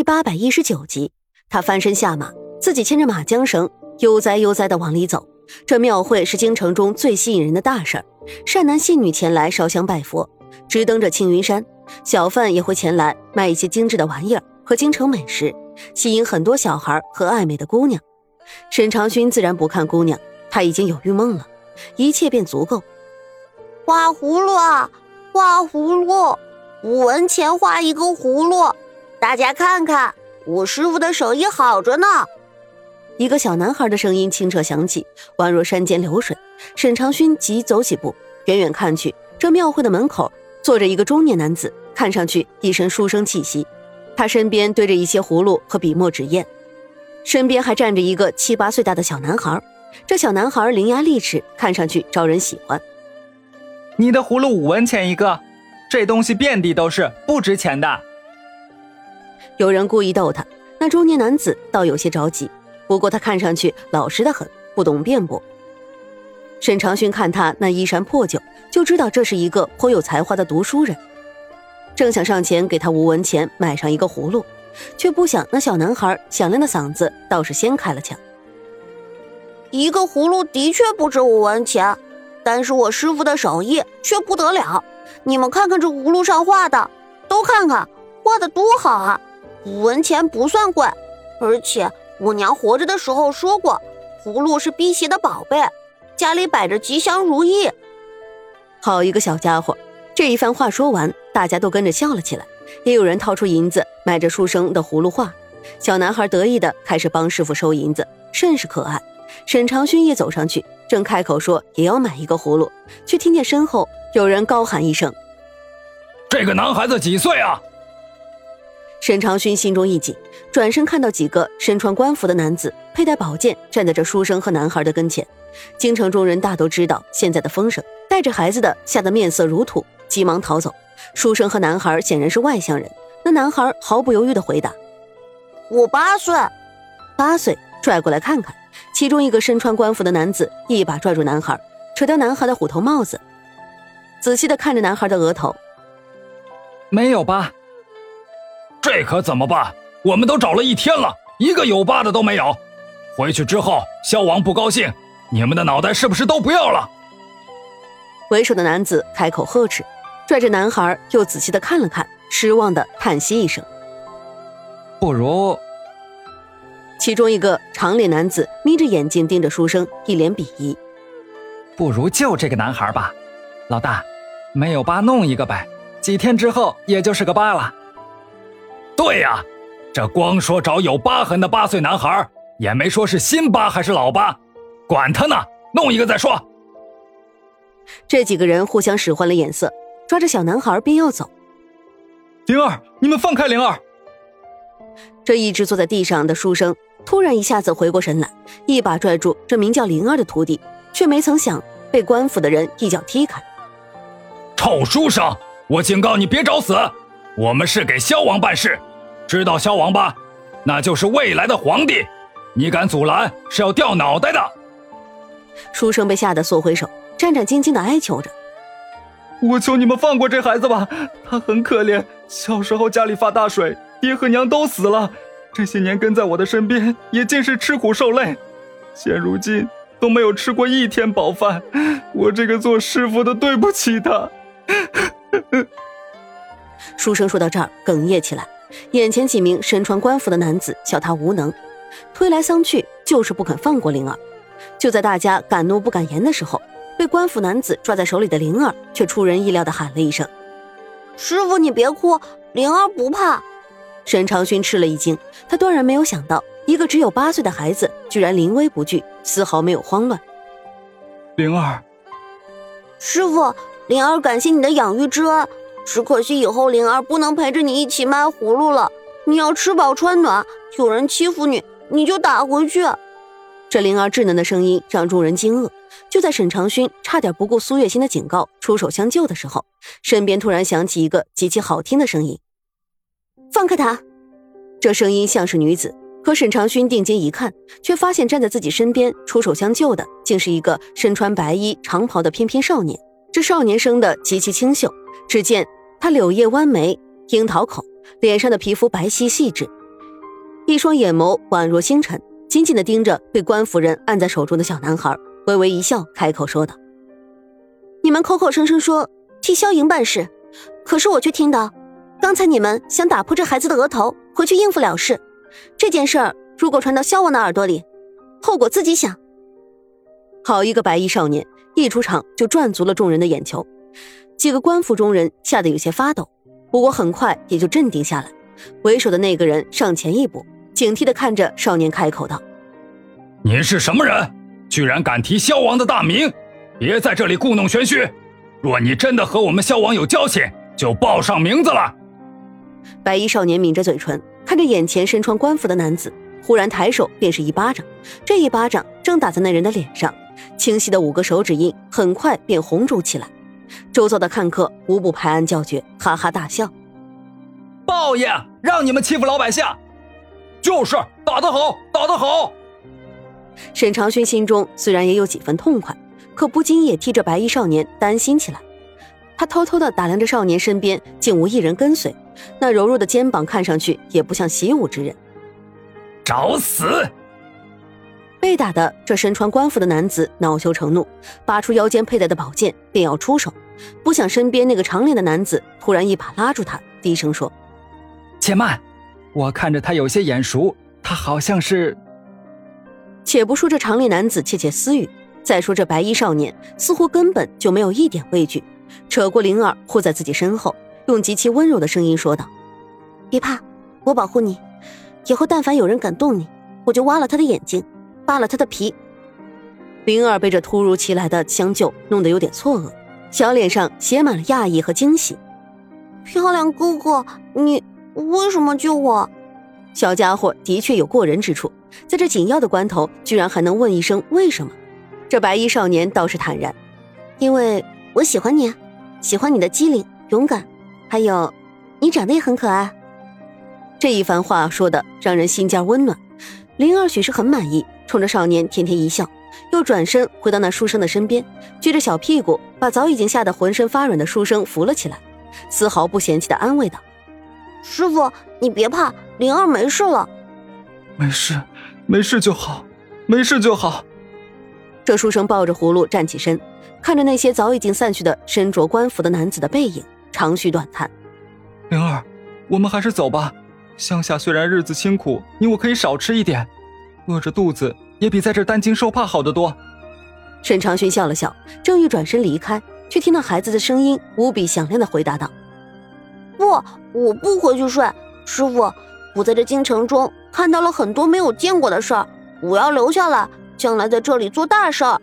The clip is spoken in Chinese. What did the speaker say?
第八百一十九集，他翻身下马，自己牵着马缰绳，悠哉悠哉的往里走。这庙会是京城中最吸引人的大事儿，善男信女前来烧香拜佛。直登着青云山，小贩也会前来卖一些精致的玩意儿和京城美食，吸引很多小孩和爱美的姑娘。沈长勋自然不看姑娘，他已经有玉梦了，一切便足够。画葫芦啊，画葫芦，五文钱画一个葫芦。大家看看，我师傅的手艺好着呢。一个小男孩的声音清澈响起，宛若山间流水。沈长勋急走几步，远远看去，这庙会的门口坐着一个中年男子，看上去一身书生气息。他身边堆着一些葫芦和笔墨纸砚，身边还站着一个七八岁大的小男孩。这小男孩伶牙俐齿，看上去招人喜欢。你的葫芦五文钱一个，这东西遍地都是，不值钱的。有人故意逗他，那中年男子倒有些着急。不过他看上去老实的很，不懂辩驳。沈长勋看他那衣衫破旧，就知道这是一个颇有才华的读书人。正想上前给他五文钱买上一个葫芦，却不想那小男孩响亮的嗓子倒是先开了枪：“一个葫芦的确不值五文钱，但是我师傅的手艺却不得了。你们看看这葫芦上画的，都看看画的多好啊！五文钱不算贵，而且……”我娘活着的时候说过，葫芦是辟邪的宝贝，家里摆着吉祥如意。好一个小家伙！这一番话说完，大家都跟着笑了起来，也有人掏出银子买着书生的葫芦画。小男孩得意的开始帮师傅收银子，甚是可爱。沈长勋也走上去，正开口说也要买一个葫芦，却听见身后有人高喊一声：“这个男孩子几岁啊？”沈长勋心中一紧，转身看到几个身穿官服的男子佩戴宝剑站在这书生和男孩的跟前。京城中人大都知道现在的风声，带着孩子的吓得面色如土，急忙逃走。书生和男孩显然是外乡人，那男孩毫不犹豫的回答：“我八岁，八岁，拽过来看看。”其中一个身穿官服的男子一把拽住男孩，扯掉男孩的虎头帽子，仔细地看着男孩的额头，没有疤。这可怎么办？我们都找了一天了，一个有疤的都没有。回去之后，萧王不高兴，你们的脑袋是不是都不要了？为首的男子开口呵斥，拽着男孩又仔细的看了看，失望的叹息一声。不如……其中一个长脸男子眯着眼睛盯着书生，一脸鄙夷。不如就这个男孩吧，老大，没有疤弄一个呗，几天之后也就是个疤了。对呀，这光说找有疤痕的八岁男孩，也没说是新疤还是老疤，管他呢，弄一个再说。这几个人互相使唤了眼色，抓着小男孩便要走。灵儿，你们放开灵儿！这一直坐在地上的书生突然一下子回过神来，一把拽住这名叫灵儿的徒弟，却没曾想被官府的人一脚踢开。臭书生，我警告你别找死！我们是给萧王办事。知道萧王吧？那就是未来的皇帝。你敢阻拦，是要掉脑袋的。书生被吓得缩回手，战战兢兢的哀求着：“我求你们放过这孩子吧，他很可怜。小时候家里发大水，爹和娘都死了，这些年跟在我的身边，也尽是吃苦受累。现如今都没有吃过一天饱饭，我这个做师傅的对不起他。”书生说到这儿，哽咽起来。眼前几名身穿官服的男子笑他无能，推来搡去，就是不肯放过灵儿。就在大家敢怒不敢言的时候，被官府男子抓在手里的灵儿却出人意料的喊了一声：“师傅，你别哭，灵儿不怕。”沈长勋吃了一惊，他断然没有想到，一个只有八岁的孩子居然临危不惧，丝毫没有慌乱。灵儿，师傅，灵儿感谢你的养育之恩。只可惜以后灵儿不能陪着你一起卖葫芦了。你要吃饱穿暖，有人欺负你，你就打回去。这灵儿稚嫩的声音让众人惊愕。就在沈长勋差点不顾苏月心的警告出手相救的时候，身边突然响起一个极其好听的声音：“放开他！”这声音像是女子，可沈长勋定睛一看，却发现站在自己身边出手相救的，竟是一个身穿白衣长袍的翩翩少年。这少年生得极其清秀，只见。他柳叶弯眉，樱桃口，脸上的皮肤白皙细致，一双眼眸宛若星辰，紧紧的盯着被官夫人按在手中的小男孩，微微一笑，开口说道：“你们口口声声说替萧莹办事，可是我却听到，刚才你们想打破这孩子的额头，回去应付了事。这件事儿如果传到萧王的耳朵里，后果自己想。”好一个白衣少年，一出场就赚足了众人的眼球，几个官府中人吓得有些发抖，不过很快也就镇定下来。为首的那个人上前一步。警惕的看着少年，开口道：“你是什么人？居然敢提萧王的大名！别在这里故弄玄虚。若你真的和我们萧王有交情，就报上名字来。”白衣少年抿着嘴唇，看着眼前身穿官服的男子，忽然抬手便是一巴掌。这一巴掌正打在那人的脸上，清晰的五个手指印很快便红肿起来。周遭的看客无不拍案叫绝，哈哈大笑：“报应，让你们欺负老百姓！”就是打得好，打得好。沈长勋心中虽然也有几分痛快，可不禁也替这白衣少年担心起来。他偷偷的打量着少年身边，竟无一人跟随，那柔弱的肩膀看上去也不像习武之人。找死！被打的这身穿官服的男子恼羞成怒，拔出腰间佩戴的宝剑，便要出手，不想身边那个长脸的男子突然一把拉住他，低声说：“且慢。”我看着他有些眼熟，他好像是。且不说这长脸男子窃窃私语，再说这白衣少年似乎根本就没有一点畏惧，扯过灵儿护在自己身后，用极其温柔的声音说道：“别怕，我保护你。以后但凡有人敢动你，我就挖了他的眼睛，扒了他的皮。”灵儿被这突如其来的相救弄得有点错愕，小脸上写满了讶异和惊喜。漂亮哥哥，你。为什么救我？小家伙的确有过人之处，在这紧要的关头，居然还能问一声为什么。这白衣少年倒是坦然，因为我喜欢你，喜欢你的机灵、勇敢，还有你长得也很可爱。这一番话说的让人心尖温暖。灵儿许是很满意，冲着少年甜甜一笑，又转身回到那书生的身边，撅着小屁股把早已经吓得浑身发软的书生扶了起来，丝毫不嫌弃的安慰道。师傅，你别怕，灵儿没事了。没事，没事就好，没事就好。这书生抱着葫芦站起身，看着那些早已经散去的身着官服的男子的背影，长吁短叹：“灵儿，我们还是走吧。乡下虽然日子清苦，你我可以少吃一点，饿着肚子也比在这担惊受怕好得多。”沈长勋笑了笑，正欲转身离开，却听到孩子的声音无比响亮的回答道。不，我不回去睡。师傅，我在这京城中看到了很多没有见过的事儿，我要留下来，将来在这里做大事儿。